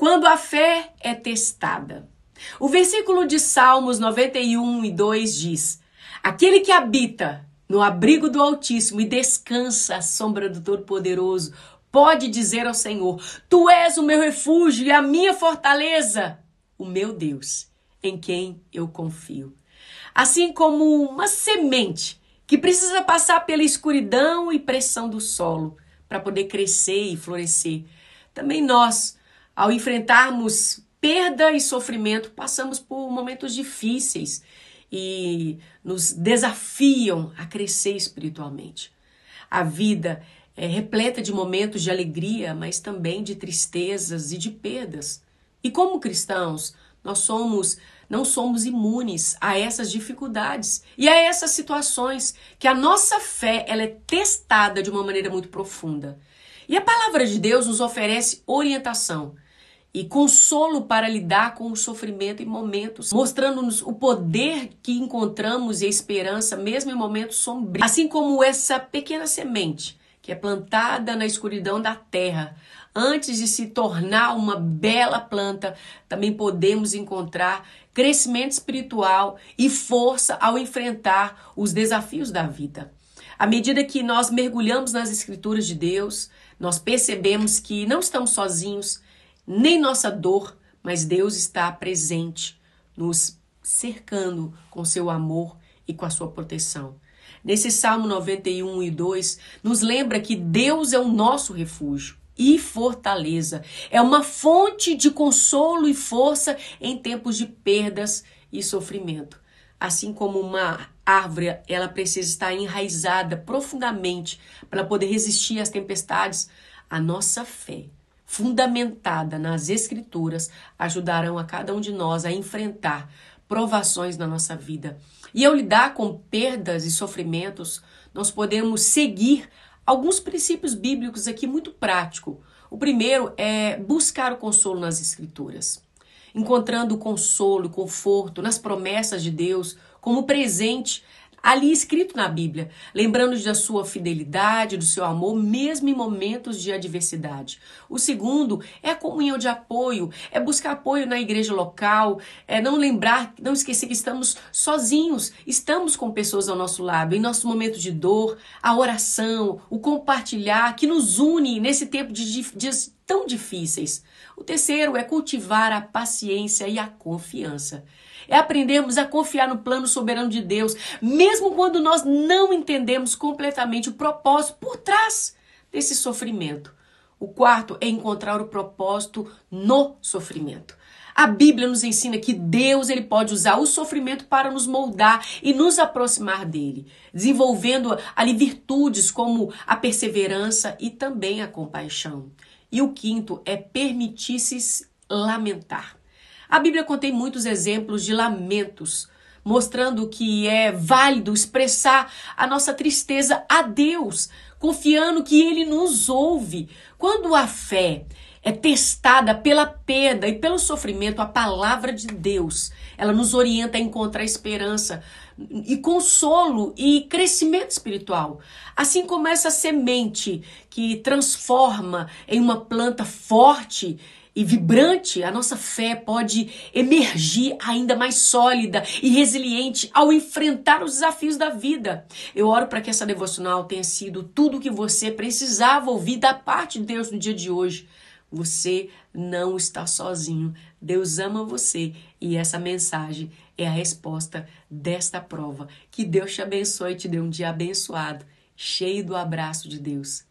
quando a fé é testada. O versículo de Salmos 91 e 2 diz: Aquele que habita no abrigo do Altíssimo e descansa à sombra do Todo-Poderoso, pode dizer ao Senhor: Tu és o meu refúgio e a minha fortaleza, o meu Deus, em quem eu confio. Assim como uma semente que precisa passar pela escuridão e pressão do solo para poder crescer e florescer, também nós, ao enfrentarmos perda e sofrimento, passamos por momentos difíceis e nos desafiam a crescer espiritualmente. A vida é repleta de momentos de alegria, mas também de tristezas e de perdas. E como cristãos, nós somos não somos imunes a essas dificuldades e a essas situações que a nossa fé ela é testada de uma maneira muito profunda. E a palavra de Deus nos oferece orientação e consolo para lidar com o sofrimento em momentos, mostrando-nos o poder que encontramos e a esperança mesmo em momentos sombrios. Assim como essa pequena semente que é plantada na escuridão da terra, antes de se tornar uma bela planta, também podemos encontrar crescimento espiritual e força ao enfrentar os desafios da vida. À medida que nós mergulhamos nas escrituras de Deus, nós percebemos que não estamos sozinhos, nem nossa dor, mas Deus está presente, nos cercando com seu amor e com a sua proteção. Nesse Salmo 91 e 2, nos lembra que Deus é o nosso refúgio e fortaleza. É uma fonte de consolo e força em tempos de perdas e sofrimento. Assim como uma árvore, ela precisa estar enraizada profundamente para poder resistir às tempestades, a nossa fé, fundamentada nas escrituras, ajudarão a cada um de nós a enfrentar provações na nossa vida. E ao lidar com perdas e sofrimentos, nós podemos seguir alguns princípios bíblicos aqui muito práticos. O primeiro é buscar o consolo nas escrituras encontrando consolo, conforto nas promessas de Deus como presente ali escrito na Bíblia, lembrando da sua fidelidade, do seu amor, mesmo em momentos de adversidade. O segundo é a comunhão de apoio, é buscar apoio na igreja local, é não lembrar, não esquecer que estamos sozinhos, estamos com pessoas ao nosso lado, em nossos momentos de dor, a oração, o compartilhar que nos une nesse tempo de dias tão difíceis. O terceiro é cultivar a paciência e a confiança. É aprendermos a confiar no plano soberano de Deus, mesmo quando nós não entendemos completamente o propósito por trás desse sofrimento. O quarto é encontrar o propósito no sofrimento. A Bíblia nos ensina que Deus ele pode usar o sofrimento para nos moldar e nos aproximar dele, desenvolvendo ali virtudes como a perseverança e também a compaixão. E o quinto é permitir-se lamentar. A Bíblia contém muitos exemplos de lamentos, mostrando que é válido expressar a nossa tristeza a Deus, confiando que Ele nos ouve. Quando a fé é testada pela perda e pelo sofrimento, a palavra de Deus, ela nos orienta a encontrar esperança e consolo e crescimento espiritual. Assim como essa semente que transforma em uma planta forte e vibrante, a nossa fé pode emergir ainda mais sólida e resiliente ao enfrentar os desafios da vida. Eu oro para que essa devocional tenha sido tudo o que você precisava ouvir da parte de Deus no dia de hoje. Você não está sozinho. Deus ama você e essa mensagem é a resposta desta prova. Que Deus te abençoe e te dê um dia abençoado, cheio do abraço de Deus.